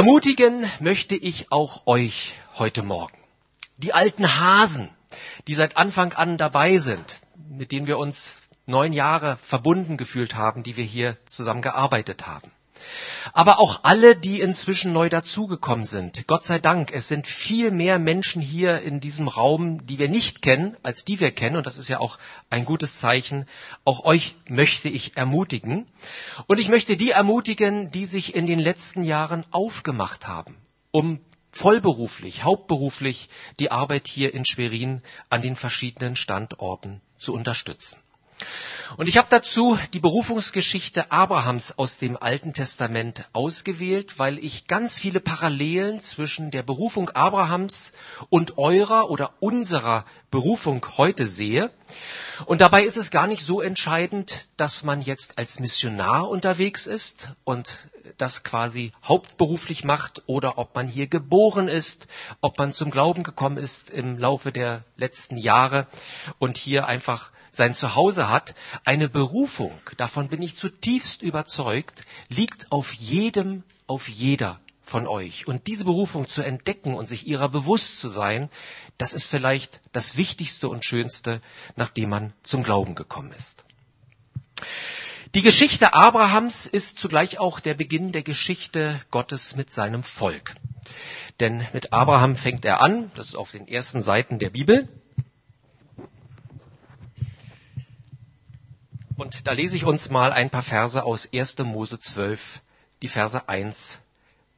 Ermutigen möchte ich auch euch heute Morgen. Die alten Hasen, die seit Anfang an dabei sind, mit denen wir uns neun Jahre verbunden gefühlt haben, die wir hier zusammen gearbeitet haben. Aber auch alle, die inzwischen neu dazugekommen sind. Gott sei Dank, es sind viel mehr Menschen hier in diesem Raum, die wir nicht kennen, als die wir kennen. Und das ist ja auch ein gutes Zeichen. Auch euch möchte ich ermutigen. Und ich möchte die ermutigen, die sich in den letzten Jahren aufgemacht haben, um vollberuflich, hauptberuflich die Arbeit hier in Schwerin an den verschiedenen Standorten zu unterstützen. Und ich habe dazu die Berufungsgeschichte Abrahams aus dem Alten Testament ausgewählt, weil ich ganz viele Parallelen zwischen der Berufung Abrahams und eurer oder unserer Berufung heute sehe. Und dabei ist es gar nicht so entscheidend, dass man jetzt als Missionar unterwegs ist und das quasi hauptberuflich macht oder ob man hier geboren ist, ob man zum Glauben gekommen ist im Laufe der letzten Jahre und hier einfach sein Zuhause hat, eine Berufung, davon bin ich zutiefst überzeugt, liegt auf jedem, auf jeder von euch. Und diese Berufung zu entdecken und sich ihrer bewusst zu sein, das ist vielleicht das Wichtigste und Schönste, nachdem man zum Glauben gekommen ist. Die Geschichte Abrahams ist zugleich auch der Beginn der Geschichte Gottes mit seinem Volk. Denn mit Abraham fängt er an, das ist auf den ersten Seiten der Bibel, Und da lese ich uns mal ein paar Verse aus 1. Mose 12, die Verse 1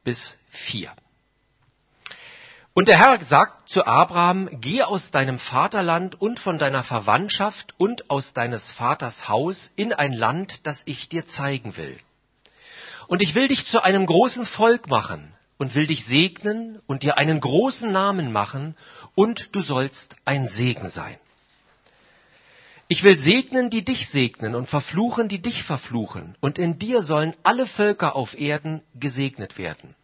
bis 4. Und der Herr sagt zu Abraham, geh aus deinem Vaterland und von deiner Verwandtschaft und aus deines Vaters Haus in ein Land, das ich dir zeigen will. Und ich will dich zu einem großen Volk machen und will dich segnen und dir einen großen Namen machen und du sollst ein Segen sein. Ich will segnen, die dich segnen und verfluchen, die dich verfluchen. Und in dir sollen alle Völker auf Erden gesegnet werden.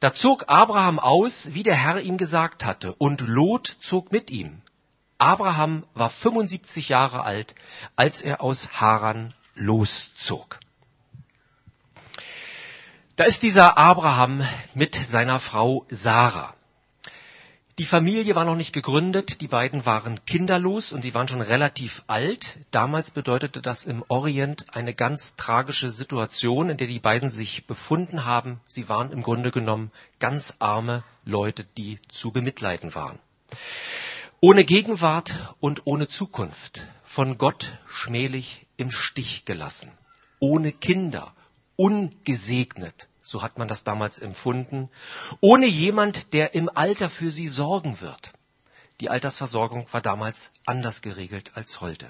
Da zog Abraham aus, wie der Herr ihm gesagt hatte, und Lot zog mit ihm. Abraham war 75 Jahre alt, als er aus Haran loszog. Da ist dieser Abraham mit seiner Frau Sarah. Die Familie war noch nicht gegründet, die beiden waren kinderlos und die waren schon relativ alt. Damals bedeutete das im Orient eine ganz tragische Situation, in der die beiden sich befunden haben. Sie waren im Grunde genommen ganz arme Leute, die zu bemitleiden waren. Ohne Gegenwart und ohne Zukunft, von Gott schmählich im Stich gelassen, ohne Kinder, ungesegnet, so hat man das damals empfunden, ohne jemand, der im Alter für sie sorgen wird. Die Altersversorgung war damals anders geregelt als heute.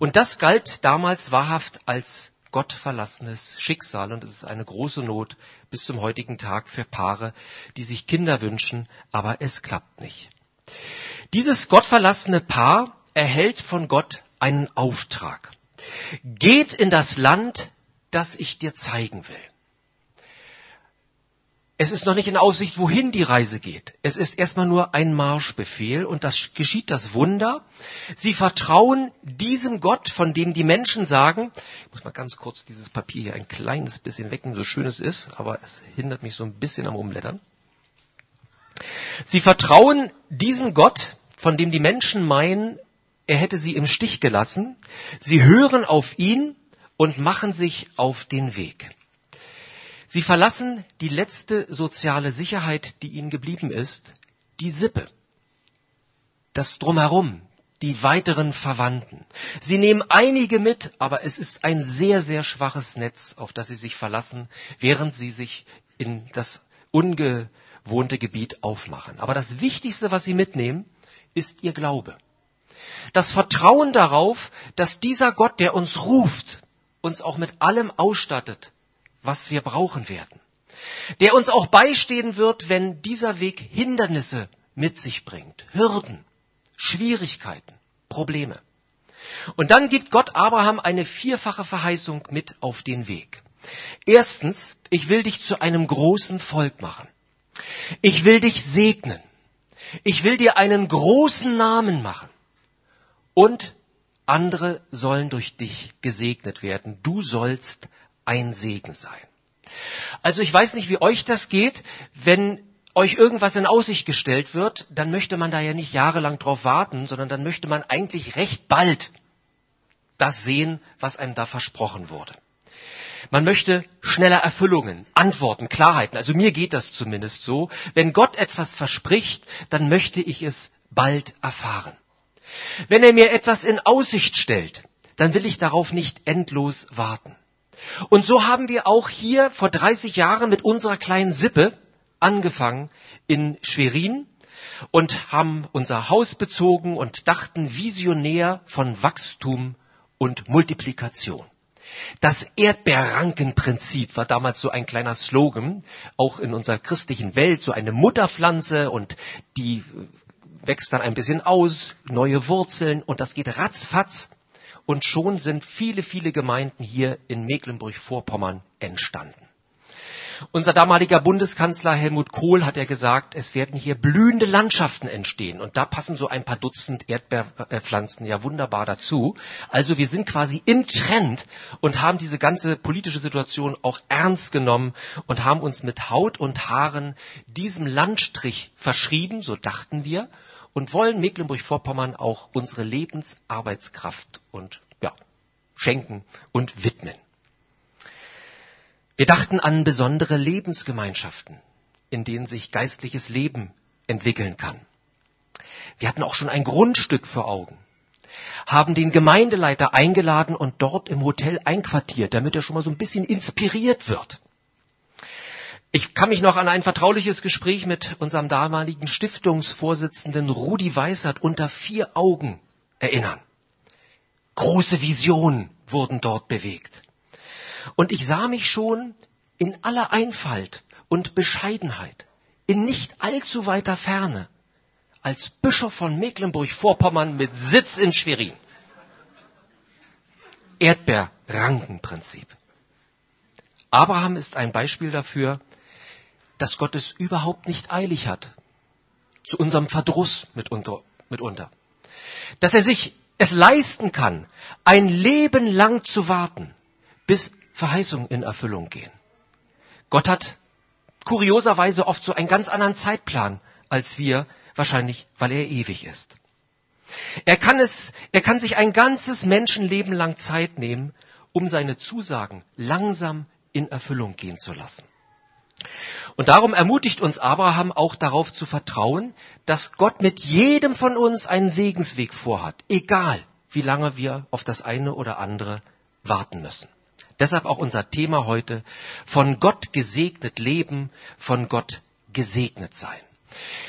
Und das galt damals wahrhaft als gottverlassenes Schicksal und es ist eine große Not bis zum heutigen Tag für Paare, die sich Kinder wünschen, aber es klappt nicht. Dieses gottverlassene Paar erhält von Gott einen Auftrag. Geht in das Land, das ich dir zeigen will. Es ist noch nicht in Aussicht, wohin die Reise geht. Es ist erstmal nur ein Marschbefehl und das geschieht das Wunder. Sie vertrauen diesem Gott, von dem die Menschen sagen, ich muss mal ganz kurz dieses Papier hier ein kleines bisschen wecken, so schön es ist, aber es hindert mich so ein bisschen am Rumblättern. Sie vertrauen diesem Gott, von dem die Menschen meinen, er hätte sie im Stich gelassen. Sie hören auf ihn und machen sich auf den Weg. Sie verlassen die letzte soziale Sicherheit, die ihnen geblieben ist, die Sippe, das Drumherum, die weiteren Verwandten. Sie nehmen einige mit, aber es ist ein sehr, sehr schwaches Netz, auf das sie sich verlassen, während sie sich in das ungewohnte Gebiet aufmachen. Aber das Wichtigste, was sie mitnehmen, ist ihr Glaube. Das Vertrauen darauf, dass dieser Gott, der uns ruft, uns auch mit allem ausstattet, was wir brauchen werden. Der uns auch beistehen wird, wenn dieser Weg Hindernisse mit sich bringt, Hürden, Schwierigkeiten, Probleme. Und dann gibt Gott Abraham eine vierfache Verheißung mit auf den Weg. Erstens, ich will dich zu einem großen Volk machen. Ich will dich segnen. Ich will dir einen großen Namen machen. Und andere sollen durch dich gesegnet werden. Du sollst ein Segen sein. Also ich weiß nicht, wie euch das geht, wenn euch irgendwas in Aussicht gestellt wird, dann möchte man da ja nicht jahrelang drauf warten, sondern dann möchte man eigentlich recht bald das sehen, was einem da versprochen wurde. Man möchte schneller Erfüllungen, Antworten, Klarheiten. Also mir geht das zumindest so. Wenn Gott etwas verspricht, dann möchte ich es bald erfahren. Wenn er mir etwas in Aussicht stellt, dann will ich darauf nicht endlos warten. Und so haben wir auch hier vor 30 Jahren mit unserer kleinen Sippe angefangen in Schwerin und haben unser Haus bezogen und dachten visionär von Wachstum und Multiplikation. Das Erdbeerrankenprinzip war damals so ein kleiner Slogan, auch in unserer christlichen Welt, so eine Mutterpflanze und die wächst dann ein bisschen aus, neue Wurzeln und das geht ratzfatz und schon sind viele, viele Gemeinden hier in Mecklenburg-Vorpommern entstanden. Unser damaliger Bundeskanzler Helmut Kohl hat ja gesagt, es werden hier blühende Landschaften entstehen. Und da passen so ein paar Dutzend Erdbeerpflanzen ja wunderbar dazu. Also wir sind quasi im Trend und haben diese ganze politische Situation auch ernst genommen und haben uns mit Haut und Haaren diesem Landstrich verschrieben, so dachten wir, und wollen Mecklenburg-Vorpommern auch unsere Lebensarbeitskraft und ja, schenken und widmen. Wir dachten an besondere Lebensgemeinschaften, in denen sich geistliches Leben entwickeln kann. Wir hatten auch schon ein Grundstück vor Augen, haben den Gemeindeleiter eingeladen und dort im Hotel einquartiert, damit er schon mal so ein bisschen inspiriert wird. Ich kann mich noch an ein vertrauliches Gespräch mit unserem damaligen Stiftungsvorsitzenden Rudi Weissert unter vier Augen erinnern. Große Visionen wurden dort bewegt. Und ich sah mich schon in aller Einfalt und Bescheidenheit, in nicht allzu weiter Ferne, als Bischof von Mecklenburg-Vorpommern mit Sitz in Schwerin. Erdbeerrankenprinzip. Abraham ist ein Beispiel dafür, dass Gott es überhaupt nicht eilig hat. Zu unserem Verdruss mitunter. Dass er sich es leisten kann, ein Leben lang zu warten, bis Verheißungen in Erfüllung gehen. Gott hat kurioserweise oft so einen ganz anderen Zeitplan als wir, wahrscheinlich weil er ewig ist. Er kann es, er kann sich ein ganzes Menschenleben lang Zeit nehmen, um seine Zusagen langsam in Erfüllung gehen zu lassen. Und darum ermutigt uns Abraham auch darauf zu vertrauen, dass Gott mit jedem von uns einen Segensweg vorhat, egal wie lange wir auf das eine oder andere warten müssen. Deshalb auch unser Thema heute, von Gott gesegnet leben, von Gott gesegnet sein.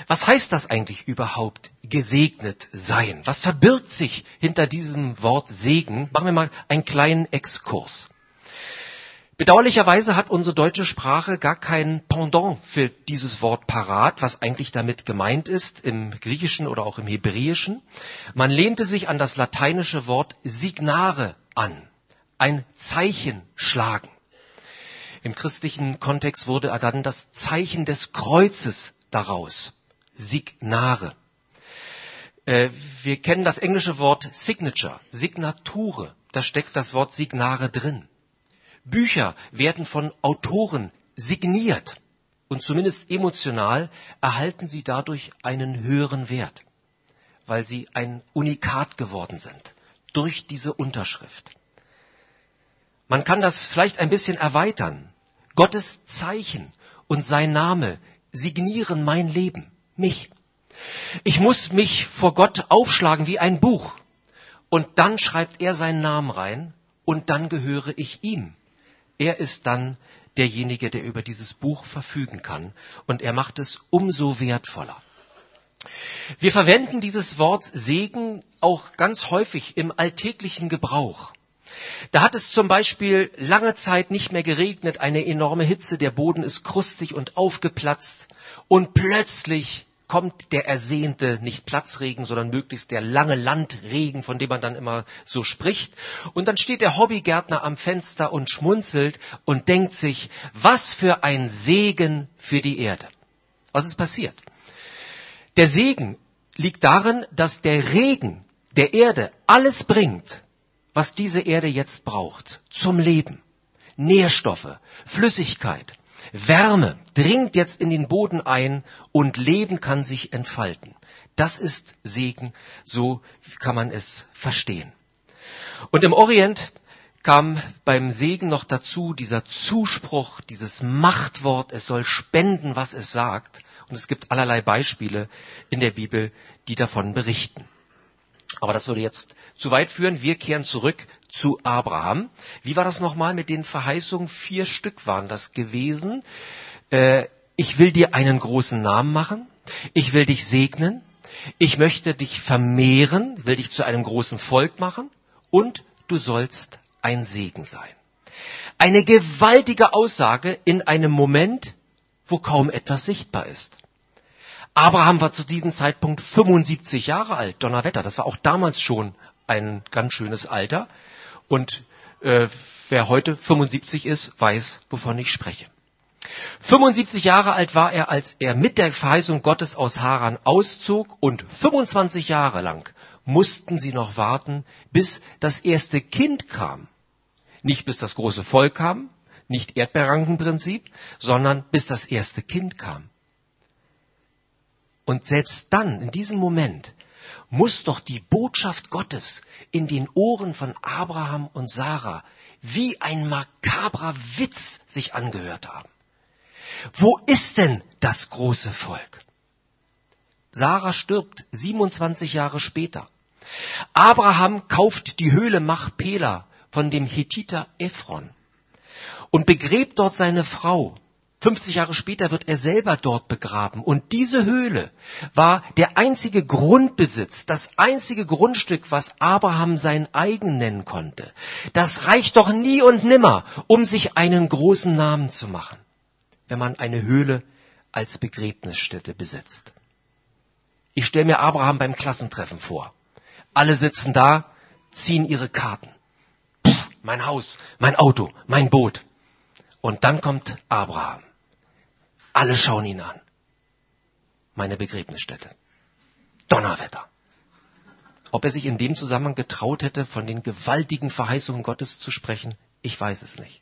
Was heißt das eigentlich überhaupt, gesegnet sein? Was verbirgt sich hinter diesem Wort Segen? Machen wir mal einen kleinen Exkurs. Bedauerlicherweise hat unsere deutsche Sprache gar kein Pendant für dieses Wort parat, was eigentlich damit gemeint ist im Griechischen oder auch im Hebräischen. Man lehnte sich an das lateinische Wort signare an ein Zeichen schlagen. Im christlichen Kontext wurde dann das Zeichen des Kreuzes daraus. Signare. Äh, wir kennen das englische Wort Signature, Signature. Da steckt das Wort Signare drin. Bücher werden von Autoren signiert und zumindest emotional erhalten sie dadurch einen höheren Wert, weil sie ein Unikat geworden sind durch diese Unterschrift. Man kann das vielleicht ein bisschen erweitern. Gottes Zeichen und sein Name signieren mein Leben, mich. Ich muss mich vor Gott aufschlagen wie ein Buch. Und dann schreibt er seinen Namen rein und dann gehöre ich ihm. Er ist dann derjenige, der über dieses Buch verfügen kann und er macht es umso wertvoller. Wir verwenden dieses Wort Segen auch ganz häufig im alltäglichen Gebrauch. Da hat es zum Beispiel lange Zeit nicht mehr geregnet, eine enorme Hitze, der Boden ist krustig und aufgeplatzt und plötzlich kommt der ersehnte, nicht Platzregen, sondern möglichst der lange Landregen, von dem man dann immer so spricht. Und dann steht der Hobbygärtner am Fenster und schmunzelt und denkt sich, was für ein Segen für die Erde. Was ist passiert? Der Segen liegt darin, dass der Regen der Erde alles bringt, was diese Erde jetzt braucht zum Leben. Nährstoffe, Flüssigkeit, Wärme dringt jetzt in den Boden ein und Leben kann sich entfalten. Das ist Segen, so kann man es verstehen. Und im Orient kam beim Segen noch dazu dieser Zuspruch, dieses Machtwort, es soll spenden, was es sagt. Und es gibt allerlei Beispiele in der Bibel, die davon berichten. Aber das würde jetzt zu weit führen. Wir kehren zurück zu Abraham. Wie war das nochmal mit den Verheißungen? Vier Stück waren das gewesen. Äh, ich will dir einen großen Namen machen. Ich will dich segnen. Ich möchte dich vermehren, will dich zu einem großen Volk machen. Und du sollst ein Segen sein. Eine gewaltige Aussage in einem Moment, wo kaum etwas sichtbar ist. Abraham war zu diesem Zeitpunkt 75 Jahre alt, Donnerwetter. Das war auch damals schon ein ganz schönes Alter. Und äh, wer heute 75 ist, weiß, wovon ich spreche. 75 Jahre alt war er, als er mit der Verheißung Gottes aus Haran auszog und 25 Jahre lang mussten sie noch warten, bis das erste Kind kam. Nicht bis das große Volk kam, nicht Erdbeerrankenprinzip, sondern bis das erste Kind kam. Und selbst dann, in diesem Moment, muss doch die Botschaft Gottes in den Ohren von Abraham und Sarah wie ein makabrer Witz sich angehört haben. Wo ist denn das große Volk? Sarah stirbt 27 Jahre später. Abraham kauft die Höhle Machpela von dem Hethiter Ephron und begräbt dort seine Frau 50 Jahre später wird er selber dort begraben. Und diese Höhle war der einzige Grundbesitz, das einzige Grundstück, was Abraham sein eigen nennen konnte. Das reicht doch nie und nimmer, um sich einen großen Namen zu machen, wenn man eine Höhle als Begräbnisstätte besitzt. Ich stelle mir Abraham beim Klassentreffen vor. Alle sitzen da, ziehen ihre Karten. Pff, mein Haus, mein Auto, mein Boot. Und dann kommt Abraham. Alle schauen ihn an. Meine Begräbnisstätte. Donnerwetter. Ob er sich in dem Zusammenhang getraut hätte, von den gewaltigen Verheißungen Gottes zu sprechen, ich weiß es nicht.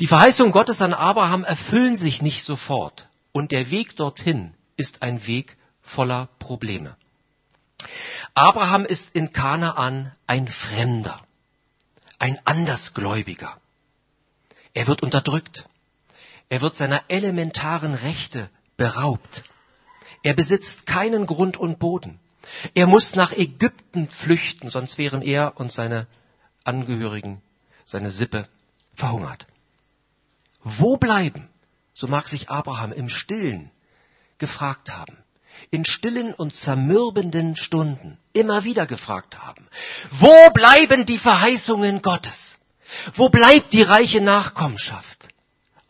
Die Verheißungen Gottes an Abraham erfüllen sich nicht sofort. Und der Weg dorthin ist ein Weg voller Probleme. Abraham ist in Kanaan ein Fremder, ein Andersgläubiger. Er wird unterdrückt. Er wird seiner elementaren Rechte beraubt. Er besitzt keinen Grund und Boden. Er muss nach Ägypten flüchten, sonst wären er und seine Angehörigen, seine Sippe verhungert. Wo bleiben? So mag sich Abraham im Stillen gefragt haben. In stillen und zermürbenden Stunden immer wieder gefragt haben. Wo bleiben die Verheißungen Gottes? Wo bleibt die reiche Nachkommenschaft?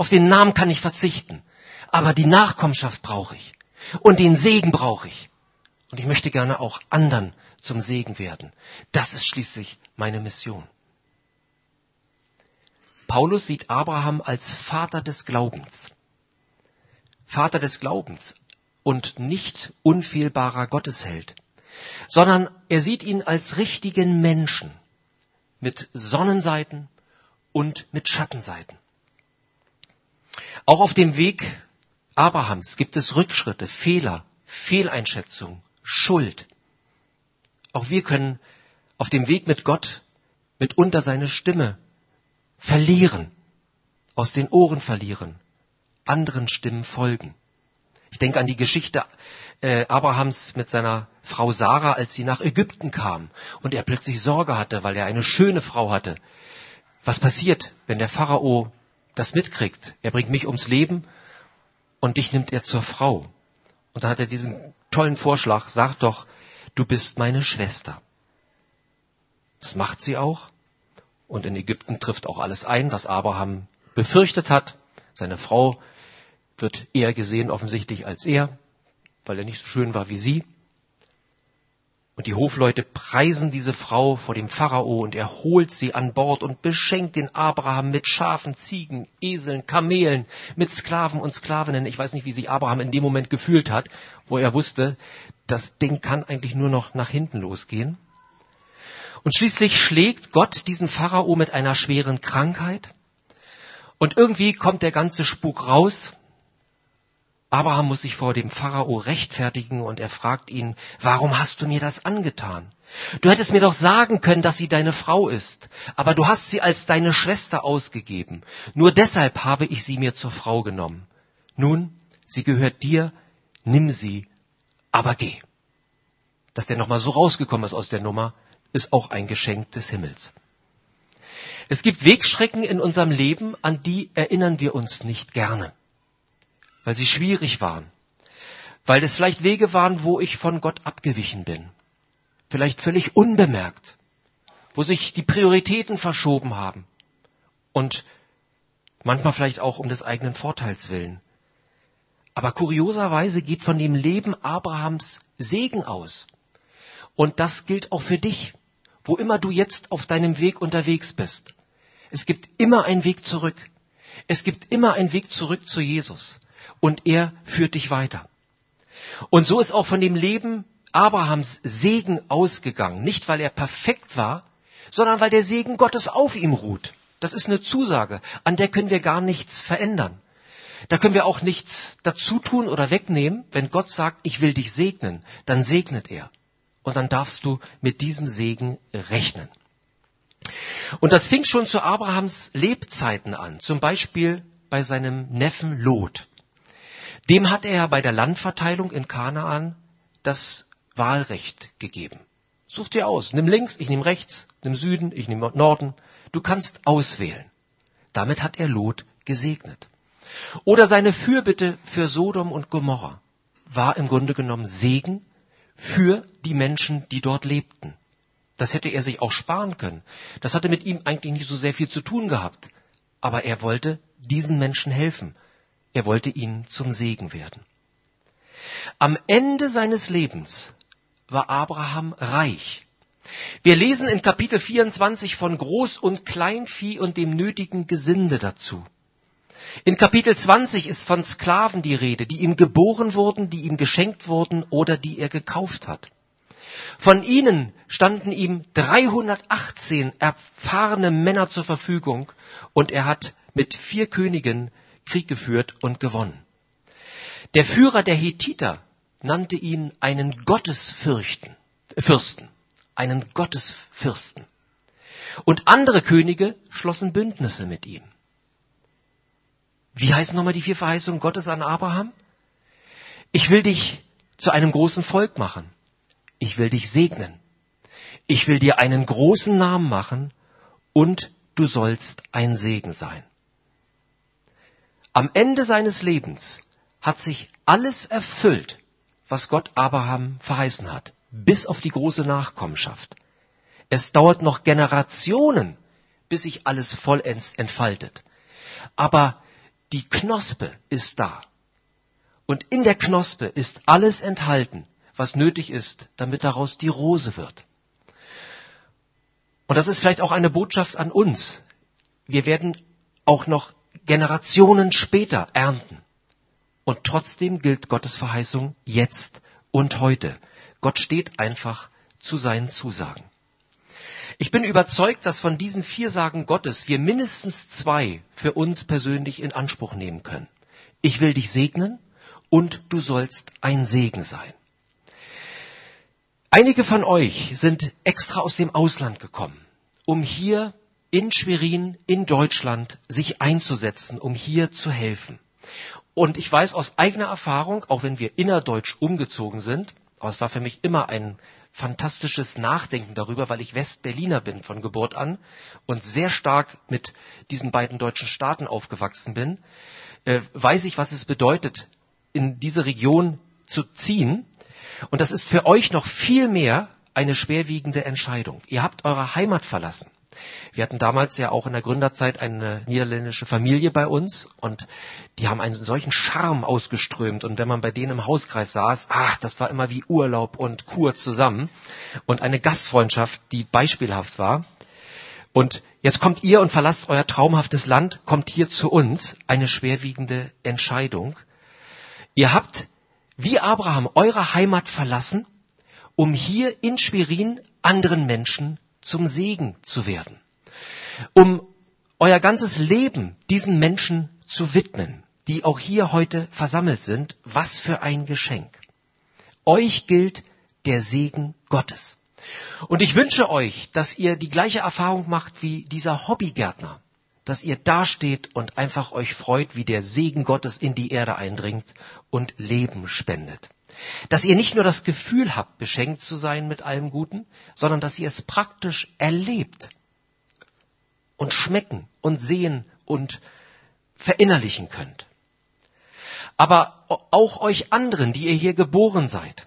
Auf den Namen kann ich verzichten. Aber die Nachkommenschaft brauche ich. Und den Segen brauche ich. Und ich möchte gerne auch anderen zum Segen werden. Das ist schließlich meine Mission. Paulus sieht Abraham als Vater des Glaubens. Vater des Glaubens und nicht unfehlbarer Gottesheld, sondern er sieht ihn als richtigen Menschen mit Sonnenseiten und mit Schattenseiten. Auch auf dem Weg Abrahams gibt es Rückschritte, Fehler, Fehleinschätzung, Schuld. Auch wir können auf dem Weg mit Gott mitunter seine Stimme verlieren, aus den Ohren verlieren, anderen Stimmen folgen. Ich denke an die Geschichte äh, Abrahams mit seiner Frau Sarah, als sie nach Ägypten kam und er plötzlich Sorge hatte, weil er eine schöne Frau hatte. Was passiert, wenn der Pharao das mitkriegt. Er bringt mich ums Leben und dich nimmt er zur Frau. Und dann hat er diesen tollen Vorschlag, sag doch, du bist meine Schwester. Das macht sie auch. Und in Ägypten trifft auch alles ein, was Abraham befürchtet hat. Seine Frau wird eher gesehen offensichtlich als er, weil er nicht so schön war wie sie. Und die Hofleute preisen diese Frau vor dem Pharao und er holt sie an Bord und beschenkt den Abraham mit Schafen, Ziegen, Eseln, Kamelen, mit Sklaven und Sklavinnen. Ich weiß nicht, wie sich Abraham in dem Moment gefühlt hat, wo er wusste, das Ding kann eigentlich nur noch nach hinten losgehen. Und schließlich schlägt Gott diesen Pharao mit einer schweren Krankheit Und irgendwie kommt der ganze Spuk raus. Abraham muss sich vor dem Pharao rechtfertigen und er fragt ihn, warum hast du mir das angetan? Du hättest mir doch sagen können, dass sie deine Frau ist, aber du hast sie als deine Schwester ausgegeben. Nur deshalb habe ich sie mir zur Frau genommen. Nun, sie gehört dir, nimm sie, aber geh. Dass der nochmal so rausgekommen ist aus der Nummer, ist auch ein Geschenk des Himmels. Es gibt Wegschrecken in unserem Leben, an die erinnern wir uns nicht gerne, weil sie schwierig waren, weil es vielleicht Wege waren, wo ich von Gott abgewichen bin, vielleicht völlig unbemerkt, wo sich die Prioritäten verschoben haben und manchmal vielleicht auch um des eigenen Vorteils willen. Aber kurioserweise geht von dem Leben Abrahams Segen aus. Und das gilt auch für dich, wo immer du jetzt auf deinem Weg unterwegs bist. Es gibt immer einen Weg zurück. Es gibt immer einen Weg zurück zu Jesus. Und er führt dich weiter. Und so ist auch von dem Leben Abrahams Segen ausgegangen. Nicht, weil er perfekt war, sondern weil der Segen Gottes auf ihm ruht. Das ist eine Zusage, an der können wir gar nichts verändern. Da können wir auch nichts dazu tun oder wegnehmen. Wenn Gott sagt, ich will dich segnen, dann segnet er. Und dann darfst du mit diesem Segen rechnen. Und das fing schon zu Abrahams Lebzeiten an, zum Beispiel bei seinem Neffen Lot. Dem hat er bei der Landverteilung in Kanaan das Wahlrecht gegeben. Such dir aus, nimm links, ich nehme rechts, nimm Süden, ich nehme Norden. Du kannst auswählen. Damit hat er Lot gesegnet. Oder seine Fürbitte für Sodom und Gomorra war im Grunde genommen Segen für die Menschen, die dort lebten. Das hätte er sich auch sparen können. Das hatte mit ihm eigentlich nicht so sehr viel zu tun gehabt. Aber er wollte diesen Menschen helfen. Er wollte ihnen zum Segen werden. Am Ende seines Lebens war Abraham reich. Wir lesen in Kapitel 24 von Groß- und Kleinvieh und dem nötigen Gesinde dazu. In Kapitel 20 ist von Sklaven die Rede, die ihm geboren wurden, die ihm geschenkt wurden oder die er gekauft hat. Von ihnen standen ihm 318 erfahrene Männer zur Verfügung und er hat mit vier Königen Krieg geführt und gewonnen. Der Führer der Hethiter nannte ihn einen Gottesfürchten, Fürsten, einen Gottesfürsten. Und andere Könige schlossen Bündnisse mit ihm. Wie heißen nochmal die vier Verheißungen Gottes an Abraham? Ich will dich zu einem großen Volk machen. Ich will dich segnen. Ich will dir einen großen Namen machen und du sollst ein Segen sein. Am Ende seines Lebens hat sich alles erfüllt, was Gott Abraham verheißen hat, bis auf die große Nachkommenschaft. Es dauert noch Generationen, bis sich alles vollends entfaltet. Aber die Knospe ist da. Und in der Knospe ist alles enthalten, was nötig ist, damit daraus die Rose wird. Und das ist vielleicht auch eine Botschaft an uns. Wir werden auch noch Generationen später ernten. Und trotzdem gilt Gottes Verheißung jetzt und heute. Gott steht einfach zu seinen Zusagen. Ich bin überzeugt, dass von diesen vier Sagen Gottes wir mindestens zwei für uns persönlich in Anspruch nehmen können. Ich will dich segnen und du sollst ein Segen sein. Einige von euch sind extra aus dem Ausland gekommen, um hier in Schwerin, in Deutschland, sich einzusetzen, um hier zu helfen. Und ich weiß aus eigener Erfahrung, auch wenn wir innerdeutsch umgezogen sind, aber es war für mich immer ein fantastisches Nachdenken darüber, weil ich Westberliner bin von Geburt an und sehr stark mit diesen beiden deutschen Staaten aufgewachsen bin, äh, weiß ich, was es bedeutet, in diese Region zu ziehen. Und das ist für euch noch viel mehr eine schwerwiegende Entscheidung. Ihr habt eure Heimat verlassen. Wir hatten damals ja auch in der Gründerzeit eine niederländische Familie bei uns und die haben einen solchen Charme ausgeströmt und wenn man bei denen im Hauskreis saß, ach, das war immer wie Urlaub und Kur zusammen und eine Gastfreundschaft, die beispielhaft war. Und jetzt kommt ihr und verlasst euer traumhaftes Land, kommt hier zu uns, eine schwerwiegende Entscheidung. Ihr habt wie Abraham eure Heimat verlassen, um hier in Schwerin anderen Menschen zum Segen zu werden. Um euer ganzes Leben diesen Menschen zu widmen, die auch hier heute versammelt sind. Was für ein Geschenk. Euch gilt der Segen Gottes. Und ich wünsche euch, dass ihr die gleiche Erfahrung macht wie dieser Hobbygärtner, dass ihr dasteht und einfach euch freut, wie der Segen Gottes in die Erde eindringt und Leben spendet. Dass ihr nicht nur das Gefühl habt, beschenkt zu sein mit allem Guten, sondern dass ihr es praktisch erlebt und schmecken und sehen und verinnerlichen könnt. Aber auch euch anderen, die ihr hier geboren seid,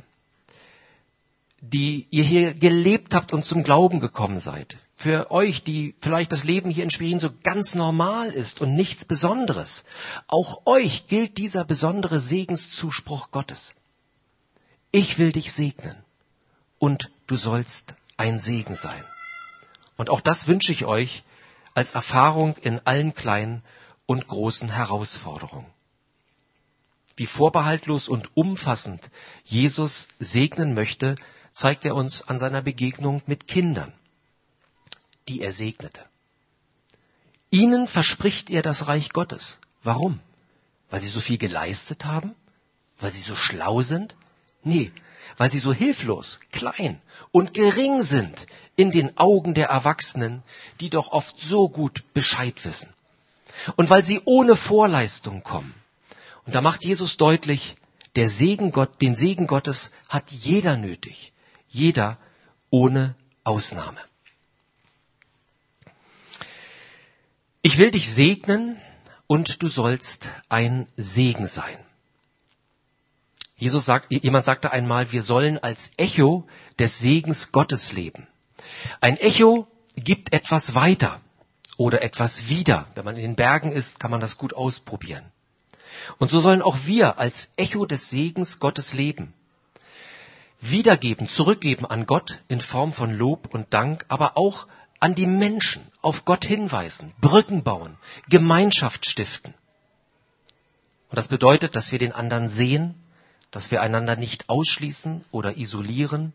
die ihr hier gelebt habt und zum Glauben gekommen seid. Für euch, die vielleicht das Leben hier in Schwerin so ganz normal ist und nichts Besonderes. Auch euch gilt dieser besondere Segenszuspruch Gottes. Ich will dich segnen und du sollst ein Segen sein. Und auch das wünsche ich euch als Erfahrung in allen kleinen und großen Herausforderungen. Wie vorbehaltlos und umfassend Jesus segnen möchte, zeigt er uns an seiner Begegnung mit Kindern, die er segnete. Ihnen verspricht er das Reich Gottes. Warum? Weil sie so viel geleistet haben? Weil sie so schlau sind? Nee, weil sie so hilflos, klein und gering sind in den Augen der Erwachsenen, die doch oft so gut Bescheid wissen. Und weil sie ohne Vorleistung kommen. Und da macht Jesus deutlich, der Segen Gott, den Segen Gottes hat jeder nötig. Jeder ohne Ausnahme. Ich will dich segnen und du sollst ein Segen sein. Jesus sagt, jemand sagte einmal, wir sollen als Echo des Segens Gottes leben. Ein Echo gibt etwas weiter oder etwas wieder. Wenn man in den Bergen ist, kann man das gut ausprobieren. Und so sollen auch wir als Echo des Segens Gottes leben wiedergeben, zurückgeben an Gott in Form von Lob und Dank, aber auch an die Menschen, auf Gott hinweisen, Brücken bauen, Gemeinschaft stiften. Und das bedeutet, dass wir den anderen sehen, dass wir einander nicht ausschließen oder isolieren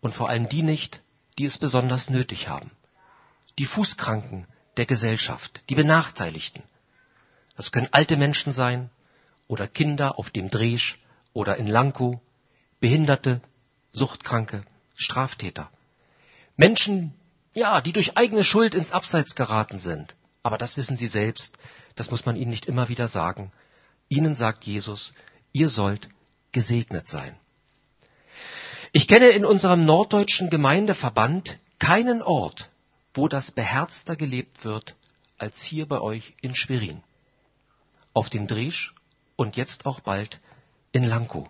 und vor allem die nicht, die es besonders nötig haben. Die Fußkranken der Gesellschaft, die Benachteiligten. Das können alte Menschen sein oder Kinder auf dem Dresch oder in Lankow, Behinderte, Suchtkranke, Straftäter. Menschen, ja, die durch eigene Schuld ins Abseits geraten sind. Aber das wissen sie selbst, das muss man ihnen nicht immer wieder sagen. Ihnen sagt Jesus, ihr sollt gesegnet sein. Ich kenne in unserem norddeutschen Gemeindeverband keinen Ort, wo das beherzter gelebt wird, als hier bei euch in Schwerin. Auf dem Driesch und jetzt auch bald in Lankow.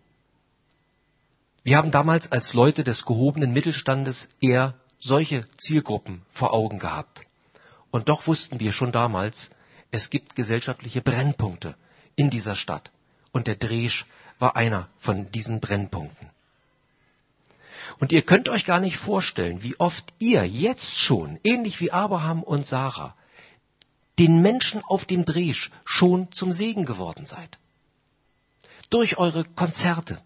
Wir haben damals als Leute des gehobenen Mittelstandes eher solche Zielgruppen vor Augen gehabt. Und doch wussten wir schon damals, es gibt gesellschaftliche Brennpunkte in dieser Stadt. Und der Dresch war einer von diesen Brennpunkten. Und ihr könnt euch gar nicht vorstellen, wie oft ihr jetzt schon, ähnlich wie Abraham und Sarah, den Menschen auf dem Dresch schon zum Segen geworden seid. Durch eure Konzerte,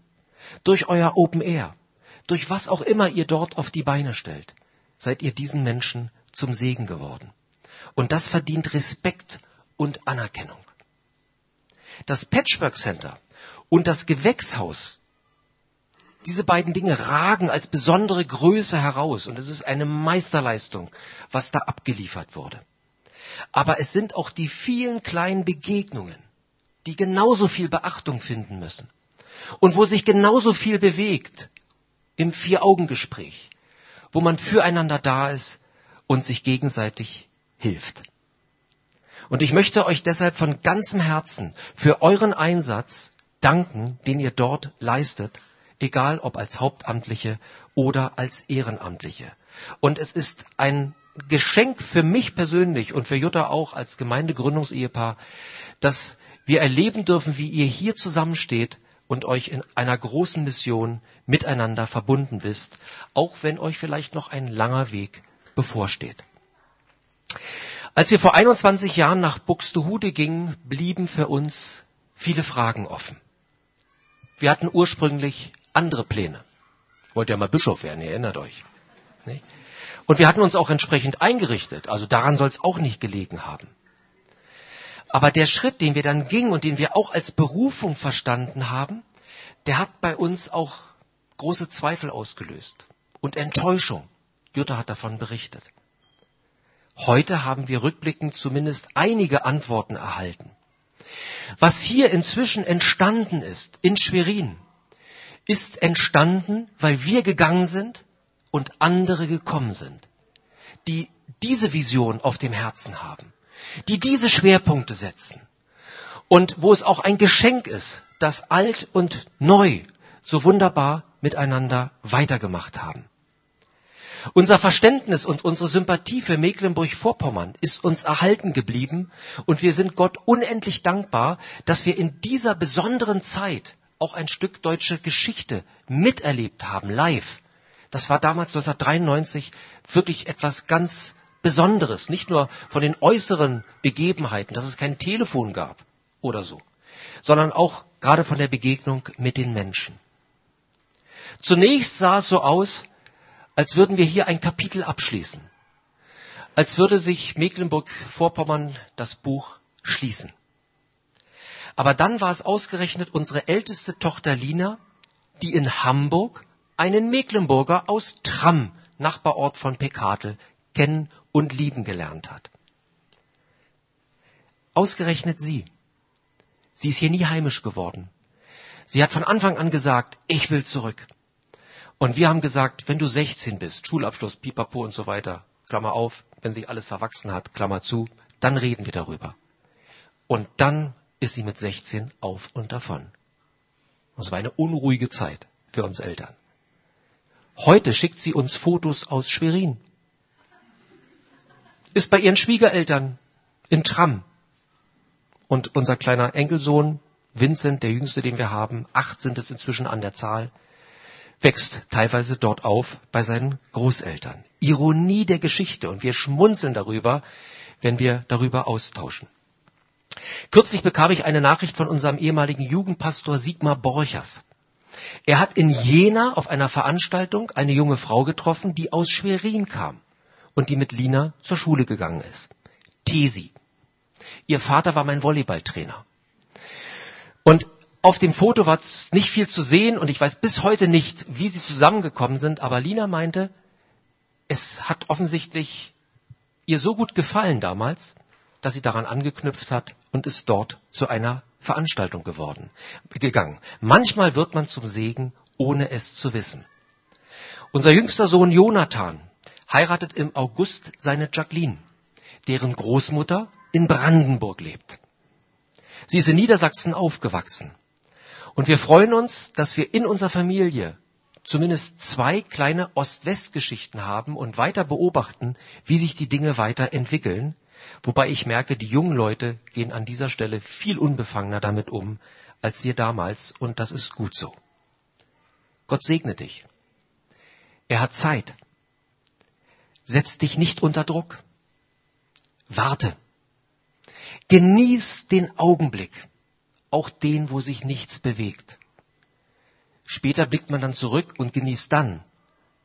durch euer Open Air, durch was auch immer ihr dort auf die Beine stellt, seid ihr diesen Menschen zum Segen geworden. Und das verdient Respekt und Anerkennung. Das Patchwork Center und das Gewächshaus, diese beiden Dinge ragen als besondere Größe heraus und es ist eine Meisterleistung, was da abgeliefert wurde. Aber es sind auch die vielen kleinen Begegnungen, die genauso viel Beachtung finden müssen und wo sich genauso viel bewegt im Vier-Augen-Gespräch, wo man füreinander da ist und sich gegenseitig hilft. Und ich möchte euch deshalb von ganzem Herzen für euren Einsatz danken, den ihr dort leistet, egal ob als Hauptamtliche oder als Ehrenamtliche. Und es ist ein Geschenk für mich persönlich und für Jutta auch als Gemeindegründungsehepaar, dass wir erleben dürfen, wie ihr hier zusammensteht und euch in einer großen Mission miteinander verbunden wisst, auch wenn euch vielleicht noch ein langer Weg bevorsteht. Als wir vor 21 Jahren nach Buxtehude gingen, blieben für uns viele Fragen offen. Wir hatten ursprünglich andere Pläne. Wollt ja mal Bischof werden, ihr erinnert euch. Und wir hatten uns auch entsprechend eingerichtet. Also daran soll es auch nicht gelegen haben. Aber der Schritt, den wir dann gingen und den wir auch als Berufung verstanden haben, der hat bei uns auch große Zweifel ausgelöst und Enttäuschung. Jutta hat davon berichtet. Heute haben wir rückblickend zumindest einige Antworten erhalten. Was hier inzwischen entstanden ist, in Schwerin, ist entstanden, weil wir gegangen sind und andere gekommen sind, die diese Vision auf dem Herzen haben, die diese Schwerpunkte setzen und wo es auch ein Geschenk ist, dass alt und neu so wunderbar miteinander weitergemacht haben. Unser Verständnis und unsere Sympathie für Mecklenburg-Vorpommern ist uns erhalten geblieben und wir sind Gott unendlich dankbar, dass wir in dieser besonderen Zeit auch ein Stück deutsche Geschichte miterlebt haben, live. Das war damals 1993 wirklich etwas ganz Besonderes, nicht nur von den äußeren Begebenheiten, dass es kein Telefon gab oder so, sondern auch gerade von der Begegnung mit den Menschen. Zunächst sah es so aus, als würden wir hier ein Kapitel abschließen, als würde sich Mecklenburg-Vorpommern das Buch schließen. Aber dann war es ausgerechnet unsere älteste Tochter Lina, die in Hamburg einen Mecklenburger aus Tramm, Nachbarort von Pekatel, kennen und lieben gelernt hat. Ausgerechnet sie. Sie ist hier nie heimisch geworden. Sie hat von Anfang an gesagt, ich will zurück. Und wir haben gesagt, wenn du 16 bist, Schulabschluss, Pipapo und so weiter, Klammer auf, wenn sich alles verwachsen hat, Klammer zu, dann reden wir darüber. Und dann ist sie mit 16 auf und davon. Das war eine unruhige Zeit für uns Eltern. Heute schickt sie uns Fotos aus Schwerin. Ist bei ihren Schwiegereltern in Tram. Und unser kleiner Enkelsohn, Vincent, der jüngste, den wir haben, acht sind es inzwischen an der Zahl, wächst teilweise dort auf bei seinen Großeltern. Ironie der Geschichte und wir schmunzeln darüber, wenn wir darüber austauschen. Kürzlich bekam ich eine Nachricht von unserem ehemaligen Jugendpastor Sigmar Borchers. Er hat in Jena auf einer Veranstaltung eine junge Frau getroffen, die aus Schwerin kam und die mit Lina zur Schule gegangen ist. Tesi. Ihr Vater war mein Volleyballtrainer. Und auf dem Foto war nicht viel zu sehen und ich weiß bis heute nicht, wie sie zusammengekommen sind, aber Lina meinte, es hat offensichtlich ihr so gut gefallen damals, dass sie daran angeknüpft hat und ist dort zu einer Veranstaltung geworden, gegangen. Manchmal wird man zum Segen, ohne es zu wissen. Unser jüngster Sohn Jonathan heiratet im August seine Jacqueline, deren Großmutter in Brandenburg lebt. Sie ist in Niedersachsen aufgewachsen. Und wir freuen uns, dass wir in unserer Familie zumindest zwei kleine Ost-West-Geschichten haben und weiter beobachten, wie sich die Dinge weiterentwickeln. Wobei ich merke, die jungen Leute gehen an dieser Stelle viel unbefangener damit um, als wir damals, und das ist gut so. Gott segne dich. Er hat Zeit. Setz dich nicht unter Druck. Warte. Genieß den Augenblick auch den, wo sich nichts bewegt. Später blickt man dann zurück und genießt dann,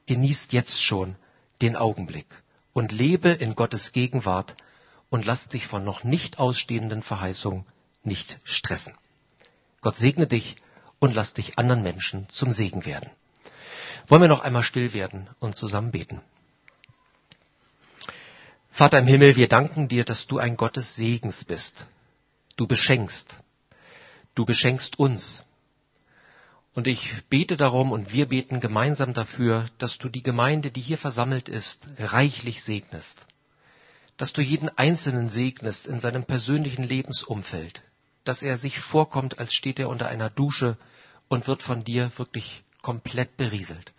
genießt jetzt schon den Augenblick und lebe in Gottes Gegenwart und lass dich von noch nicht ausstehenden Verheißungen nicht stressen. Gott segne dich und lass dich anderen Menschen zum Segen werden. Wollen wir noch einmal still werden und zusammen beten. Vater im Himmel, wir danken dir, dass du ein Gottes Segens bist. Du beschenkst. Du beschenkst uns. Und ich bete darum und wir beten gemeinsam dafür, dass du die Gemeinde, die hier versammelt ist, reichlich segnest. Dass du jeden Einzelnen segnest in seinem persönlichen Lebensumfeld. Dass er sich vorkommt, als steht er unter einer Dusche und wird von dir wirklich komplett berieselt.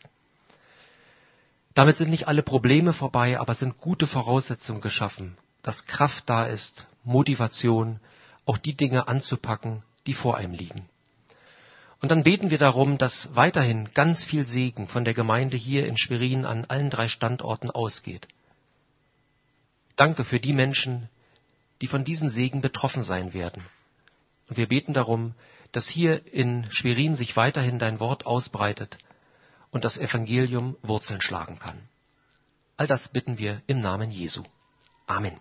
Damit sind nicht alle Probleme vorbei, aber sind gute Voraussetzungen geschaffen, dass Kraft da ist, Motivation, auch die Dinge anzupacken, die vor einem liegen. Und dann beten wir darum, dass weiterhin ganz viel Segen von der Gemeinde hier in Schwerin an allen drei Standorten ausgeht. Danke für die Menschen, die von diesen Segen betroffen sein werden. Und wir beten darum, dass hier in Schwerin sich weiterhin dein Wort ausbreitet und das Evangelium Wurzeln schlagen kann. All das bitten wir im Namen Jesu. Amen.